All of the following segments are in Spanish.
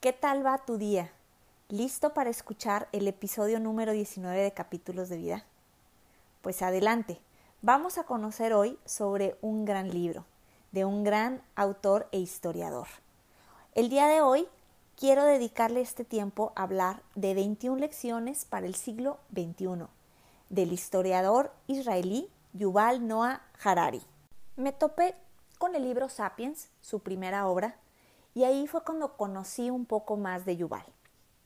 ¿Qué tal va tu día? ¿Listo para escuchar el episodio número 19 de Capítulos de Vida? Pues adelante, vamos a conocer hoy sobre un gran libro, de un gran autor e historiador. El día de hoy quiero dedicarle este tiempo a hablar de 21 lecciones para el siglo XXI, del historiador israelí Yuval Noah Harari. Me topé con el libro Sapiens, su primera obra, y ahí fue cuando conocí un poco más de Yuval.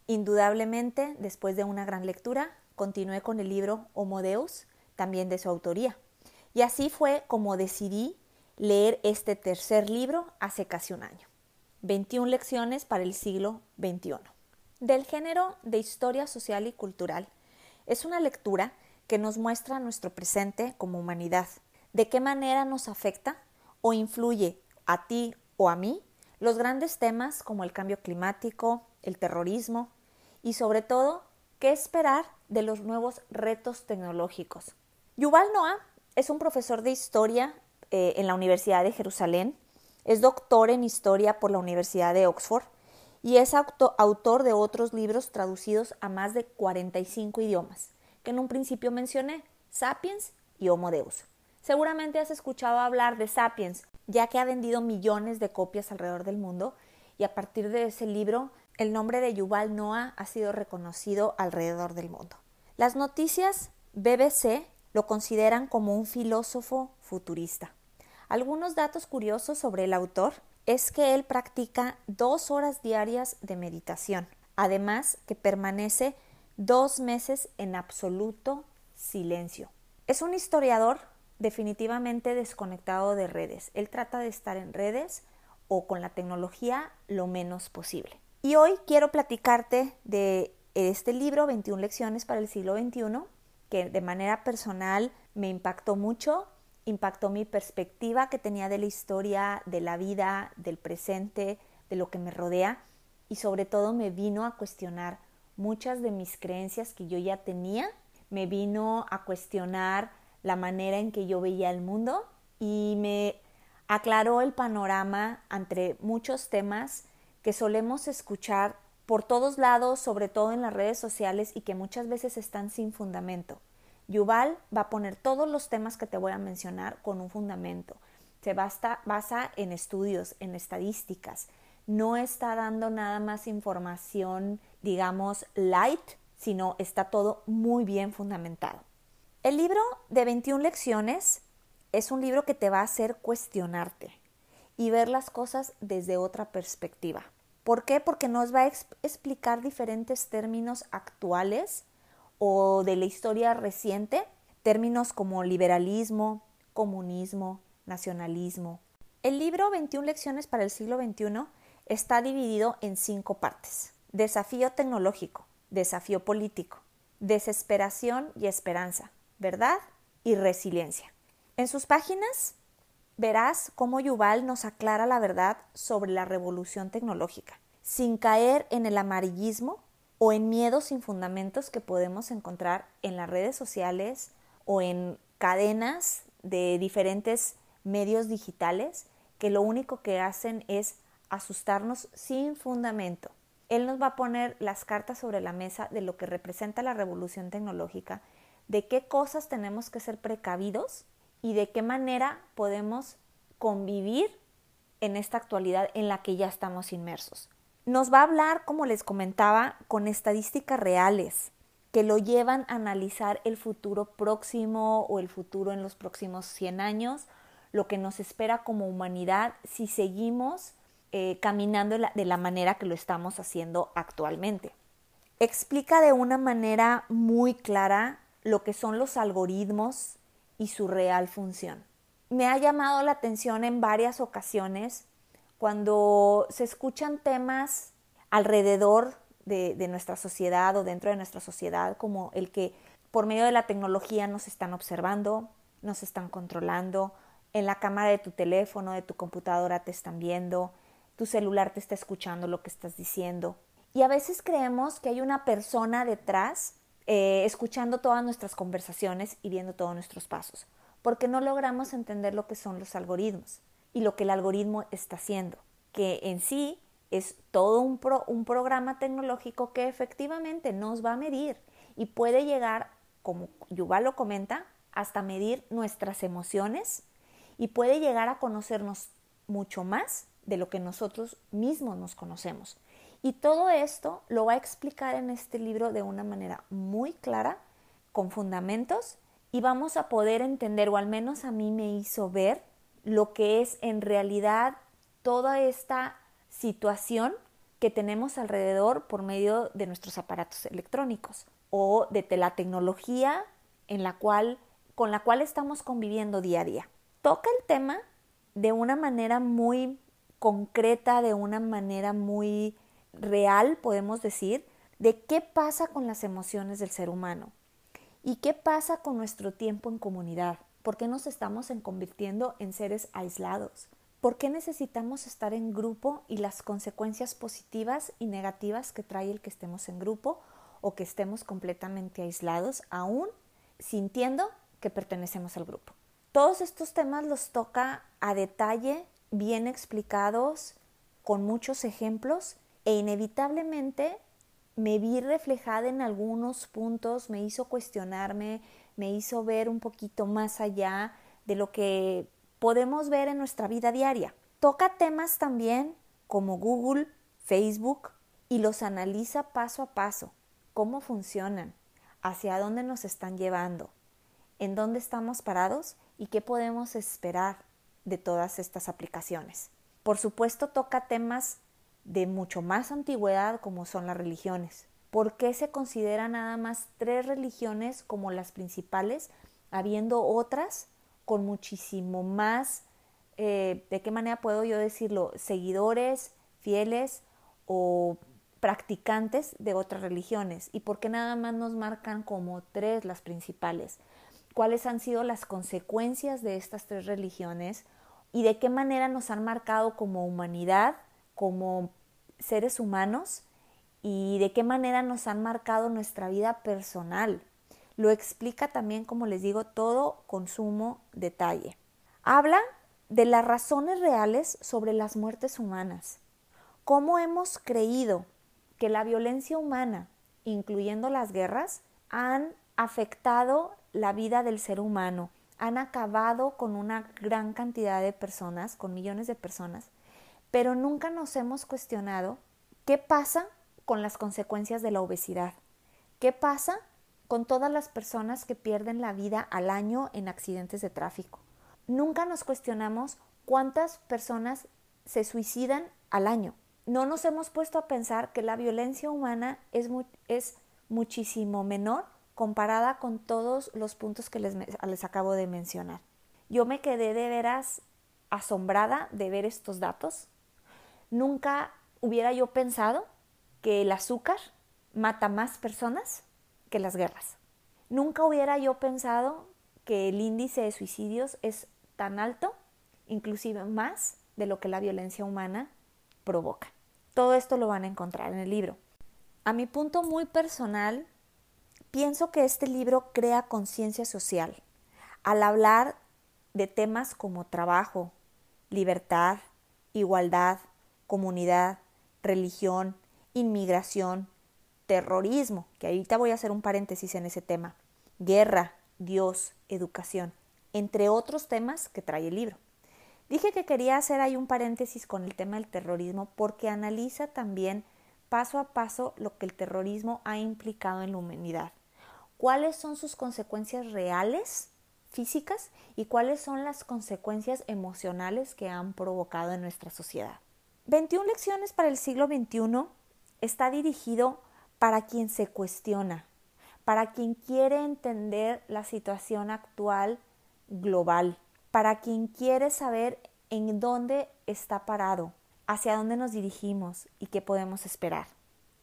Indudablemente, después de una gran lectura, continué con el libro Homo Deus, también de su autoría. Y así fue como decidí leer este tercer libro hace casi un año. 21 lecciones para el siglo XXI. Del género de historia social y cultural, es una lectura que nos muestra nuestro presente como humanidad, de qué manera nos afecta o influye a ti o a mí los grandes temas como el cambio climático, el terrorismo y sobre todo qué esperar de los nuevos retos tecnológicos. Yuval Noah es un profesor de historia eh, en la Universidad de Jerusalén es doctor en historia por la Universidad de Oxford y es autor de otros libros traducidos a más de 45 idiomas, que en un principio mencioné, Sapiens y Homo Deus. Seguramente has escuchado hablar de Sapiens, ya que ha vendido millones de copias alrededor del mundo y a partir de ese libro el nombre de Yuval Noah ha sido reconocido alrededor del mundo. Las noticias BBC lo consideran como un filósofo futurista. Algunos datos curiosos sobre el autor es que él practica dos horas diarias de meditación, además que permanece dos meses en absoluto silencio. Es un historiador definitivamente desconectado de redes. Él trata de estar en redes o con la tecnología lo menos posible. Y hoy quiero platicarte de este libro, 21 lecciones para el siglo XXI, que de manera personal me impactó mucho impactó mi perspectiva que tenía de la historia, de la vida, del presente, de lo que me rodea y sobre todo me vino a cuestionar muchas de mis creencias que yo ya tenía, me vino a cuestionar la manera en que yo veía el mundo y me aclaró el panorama entre muchos temas que solemos escuchar por todos lados, sobre todo en las redes sociales y que muchas veces están sin fundamento. Yuval va a poner todos los temas que te voy a mencionar con un fundamento. Se basa, basa en estudios, en estadísticas. No está dando nada más información, digamos, light, sino está todo muy bien fundamentado. El libro de 21 lecciones es un libro que te va a hacer cuestionarte y ver las cosas desde otra perspectiva. ¿Por qué? Porque nos va a explicar diferentes términos actuales o de la historia reciente, términos como liberalismo, comunismo, nacionalismo. El libro 21 lecciones para el siglo XXI está dividido en cinco partes. Desafío tecnológico, desafío político, desesperación y esperanza, verdad y resiliencia. En sus páginas verás cómo Yuval nos aclara la verdad sobre la revolución tecnológica, sin caer en el amarillismo o en miedos sin fundamentos que podemos encontrar en las redes sociales o en cadenas de diferentes medios digitales que lo único que hacen es asustarnos sin fundamento. Él nos va a poner las cartas sobre la mesa de lo que representa la revolución tecnológica, de qué cosas tenemos que ser precavidos y de qué manera podemos convivir en esta actualidad en la que ya estamos inmersos. Nos va a hablar, como les comentaba, con estadísticas reales que lo llevan a analizar el futuro próximo o el futuro en los próximos 100 años, lo que nos espera como humanidad si seguimos eh, caminando de la manera que lo estamos haciendo actualmente. Explica de una manera muy clara lo que son los algoritmos y su real función. Me ha llamado la atención en varias ocasiones cuando se escuchan temas alrededor de, nuestra sociedad o dentro de nuestra sociedad, como el que por medio de la tecnología nos están observando, nos están controlando, en la cámara de tu teléfono, de tu computadora te están viendo, tu celular te está escuchando lo que estás diciendo. Y a veces creemos que hay una persona detrás eh, escuchando todas nuestras conversaciones y viendo todos nuestros pasos, porque no logramos entender lo que son los algoritmos y lo que el algoritmo está haciendo, que en sí es todo un, programa tecnológico que efectivamente nos va a medir y puede llegar, como Yuval lo comenta, hasta medir nuestras emociones y puede llegar a conocernos mucho más de lo que nosotros mismos nos conocemos. Y todo esto lo va a explicar en este libro de una manera muy clara, con fundamentos, y vamos a poder entender, o al menos a mí me hizo ver, lo que es en realidad toda esta situación que tenemos alrededor por medio de nuestros aparatos electrónicos o de la tecnología en la cual, con la cual estamos conviviendo día a día. Toca el tema de una manera muy concreta, de una manera muy real, podemos decir, de qué pasa con las emociones del ser humano y qué pasa con nuestro tiempo en comunidad. ¿Por qué nos estamos convirtiendo en seres aislados? ¿Por qué necesitamos estar en grupo y las consecuencias positivas y negativas que trae el que estemos en grupo o que estemos completamente aislados, aún sintiendo que pertenecemos al grupo? Todos estos temas los toca a detalle, bien explicados, con muchos ejemplos e inevitablemente me vi reflejada en algunos puntos, me hizo cuestionarme, me hizo ver un poquito más allá de lo que podemos ver en nuestra vida diaria. Toca temas también como Google, Facebook y los analiza paso a paso, cómo funcionan, hacia dónde nos están llevando, en dónde estamos parados y qué podemos esperar de todas estas aplicaciones. Por supuesto, toca temas de mucho más antigüedad como son las religiones. ¿Por qué se consideran nada más tres religiones como las principales, habiendo otras con muchísimo más, eh, de qué manera puedo yo decirlo, seguidores, fieles o practicantes de otras religiones? ¿Y por qué nada más nos marcan como tres las principales? ¿Cuáles han sido las consecuencias de estas tres religiones? ¿Y de qué manera nos han marcado como humanidad como seres humanos y de qué manera nos han marcado nuestra vida personal. Lo explica también, como les digo, todo con sumo detalle. Habla de las razones reales sobre las muertes humanas. Cómo hemos creído que la violencia humana, incluyendo las guerras, han afectado la vida del ser humano, han acabado con una gran cantidad de personas, con millones de personas, pero nunca nos hemos cuestionado qué pasa con las consecuencias de la obesidad, qué pasa con todas las personas que pierden la vida al año en accidentes de tráfico. Nunca nos cuestionamos cuántas personas se suicidan al año. No nos hemos puesto a pensar que la violencia humana es, muchísimo menor comparada con todos los puntos que les acabo de mencionar. Yo me quedé de veras asombrada de ver estos datos Nunca hubiera yo pensado que el azúcar mata más personas que las guerras. Nunca hubiera yo pensado que el índice de suicidios es tan alto, inclusive más de lo que la violencia humana provoca. Todo esto lo van a encontrar en el libro. A mi punto muy personal, pienso que este libro crea conciencia social al hablar de temas como trabajo, libertad, igualdad, comunidad, religión, inmigración, terrorismo, que ahorita voy a hacer un paréntesis en ese tema, guerra, Dios, educación, entre otros temas que trae el libro. Dije que quería hacer ahí un paréntesis con el tema del terrorismo porque analiza también paso a paso lo que el terrorismo ha implicado en la humanidad. ¿Cuáles son sus consecuencias reales, físicas, y cuáles son las consecuencias emocionales que han provocado en nuestra sociedad? 21 lecciones para el siglo XXI está dirigido para quien se cuestiona, para quien quiere entender la situación actual global, para quien quiere saber en dónde está parado, hacia dónde nos dirigimos y qué podemos esperar.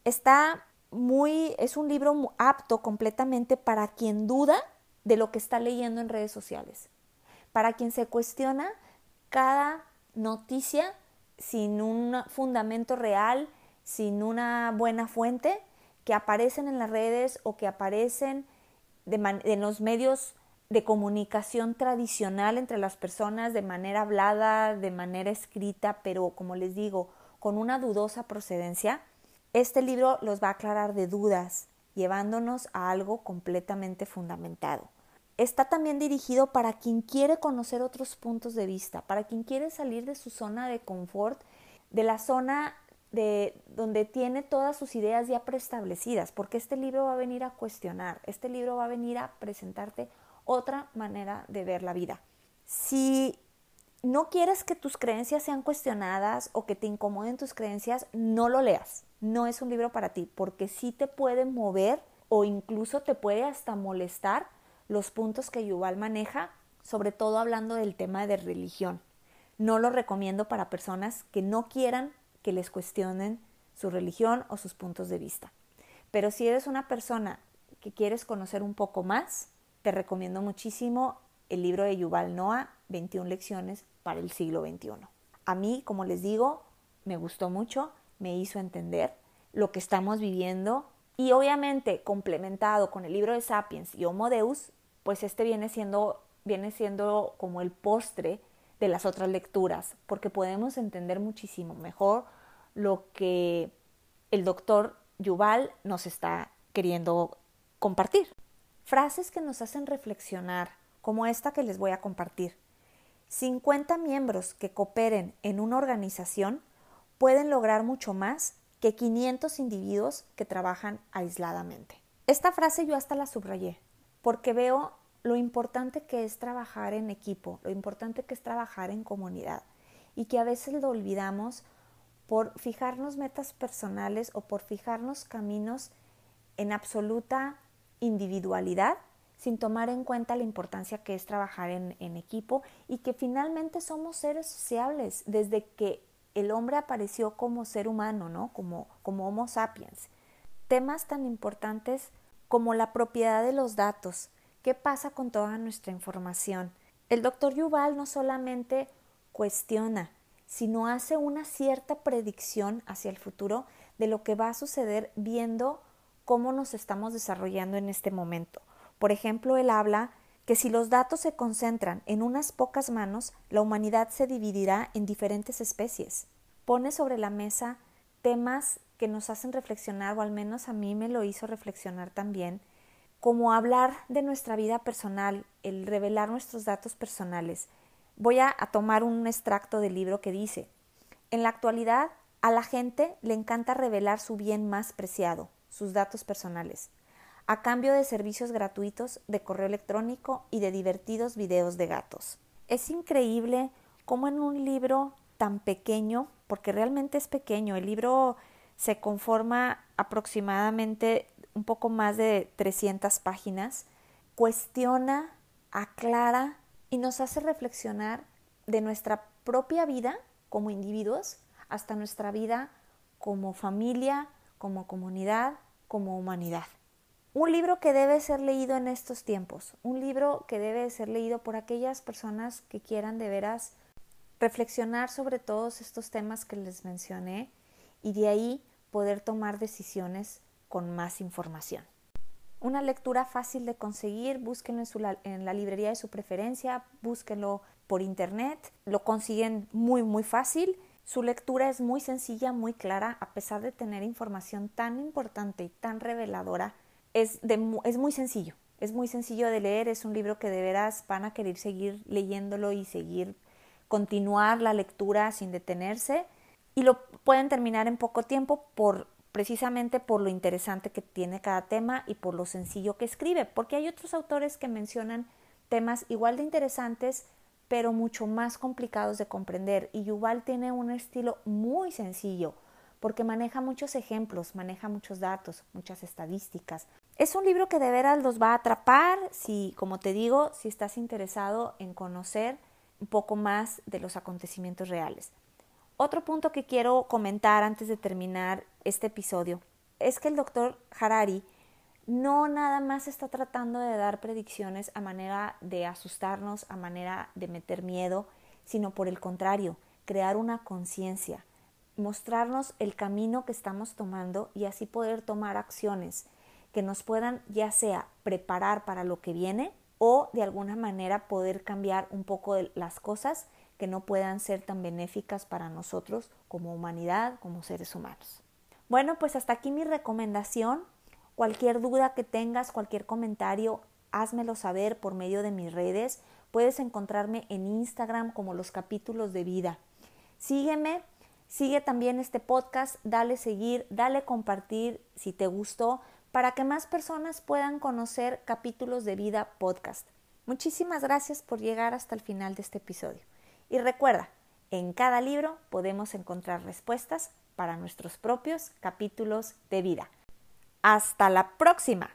Está muy, es un libro apto completamente para quien duda de lo que está leyendo en redes sociales, para quien se cuestiona cada noticia sin un fundamento real, sin una buena fuente, que aparecen en las redes o que aparecen en los medios de comunicación tradicional entre las personas de manera hablada, de manera escrita, pero como les digo, con una dudosa procedencia, este libro los va a aclarar de dudas, llevándonos a algo completamente fundamentado. Está también dirigido para quien quiere conocer otros puntos de vista, para quien quiere salir de su zona de confort, de la zona de donde tiene todas sus ideas ya preestablecidas, porque este libro va a venir a cuestionar, este libro va a venir a presentarte otra manera de ver la vida. Si no quieres que tus creencias sean cuestionadas o que te incomoden tus creencias, no lo leas. No es un libro para ti, porque sí te puede mover o incluso te puede hasta molestar los puntos que Yuval maneja, sobre todo hablando del tema de religión. No lo recomiendo para personas que no quieran que les cuestionen su religión o sus puntos de vista. Pero si eres una persona que quieres conocer un poco más, te recomiendo muchísimo el libro de Yuval Noah, 21 lecciones para el siglo XXI. A mí, como les digo, me gustó mucho, me hizo entender lo que estamos viviendo y obviamente complementado con el libro de Sapiens y Homo Deus, pues este viene siendo, viene siendo como el postre de las otras lecturas, porque podemos entender muchísimo mejor lo que el doctor Yuval nos está queriendo compartir. Frases que nos hacen reflexionar, como esta que les voy a compartir. 50 miembros que cooperen en una organización pueden lograr mucho más que 500 individuos que trabajan aisladamente. Esta frase yo hasta la subrayé, porque veo lo importante que es trabajar en equipo, lo importante que es trabajar en comunidad y que a veces lo olvidamos por fijarnos metas personales o por fijarnos caminos en absoluta individualidad sin tomar en cuenta la importancia que es trabajar en, equipo y que finalmente somos seres sociables desde que el hombre apareció como ser humano, ¿no? Como, como Homo sapiens. Temas tan importantes como la propiedad de los datos, qué pasa con toda nuestra información. El doctor Yuval no solamente cuestiona, sino hace una cierta predicción hacia el futuro de lo que va a suceder viendo cómo nos estamos desarrollando en este momento. Por ejemplo, él habla que si los datos se concentran en unas pocas manos, la humanidad se dividirá en diferentes especies. Pone sobre la mesa temas que nos hacen reflexionar, o al menos a mí me lo hizo reflexionar también, como hablar de nuestra vida personal, el revelar nuestros datos personales. Voy a, a tomar un extracto del libro que dice, en la actualidad a la gente le encanta revelar su bien más preciado, sus datos personales, a cambio de servicios gratuitos de correo electrónico y de divertidos videos de gatos. Es increíble cómo en un libro tan pequeño, porque realmente es pequeño, el libro se conforma aproximadamente un poco más de 300 páginas, cuestiona, aclara y nos hace reflexionar de nuestra propia vida como individuos hasta nuestra vida como familia, como comunidad, como humanidad. Un libro que debe ser leído en estos tiempos, un libro que debe ser leído por aquellas personas que quieran de veras reflexionar sobre todos estos temas que les mencioné y de ahí poder tomar decisiones con más información. Una lectura fácil de conseguir, búsquenlo en, la librería de su preferencia, búsquenlo por internet, lo consiguen muy muy fácil su lectura es muy sencilla, muy clara, a pesar de tener información tan importante y tan reveladora, es, es muy sencillo, es muy sencillo de leer, es un libro que de veras van a querer seguir leyéndolo y seguir, continuar la lectura sin detenerse y lo pueden terminar en poco tiempo por precisamente por lo interesante que tiene cada tema y por lo sencillo que escribe, porque hay otros autores que mencionan temas igual de interesantes, pero mucho más complicados de comprender. Y Yuval tiene un estilo muy sencillo, porque maneja muchos ejemplos, maneja muchos datos, muchas estadísticas. Es un libro que de veras los va a atrapar si, como te digo, si estás interesado en conocer un poco más de los acontecimientos reales. Otro punto que quiero comentar antes de terminar este episodio es que el doctor Harari no nada más está tratando de dar predicciones a manera de asustarnos, a manera de meter miedo, sino por el contrario, crear una conciencia, mostrarnos el camino que estamos tomando y así poder tomar acciones que nos puedan ya sea preparar para lo que viene o de alguna manera poder cambiar un poco las cosas que no puedan ser tan benéficas para nosotros como humanidad, como seres humanos. Bueno, pues hasta aquí mi recomendación. Cualquier duda que tengas, cualquier comentario, házmelo saber por medio de mis redes. Puedes encontrarme en Instagram como los capítulos de vida. Sígueme, sigue también este podcast, dale seguir, dale compartir si te gustó para que más personas puedan conocer capítulos de vida podcast. Muchísimas gracias por llegar hasta el final de este episodio. Y recuerda, en cada libro podemos encontrar respuestas para nuestros propios capítulos de vida. Hasta la próxima.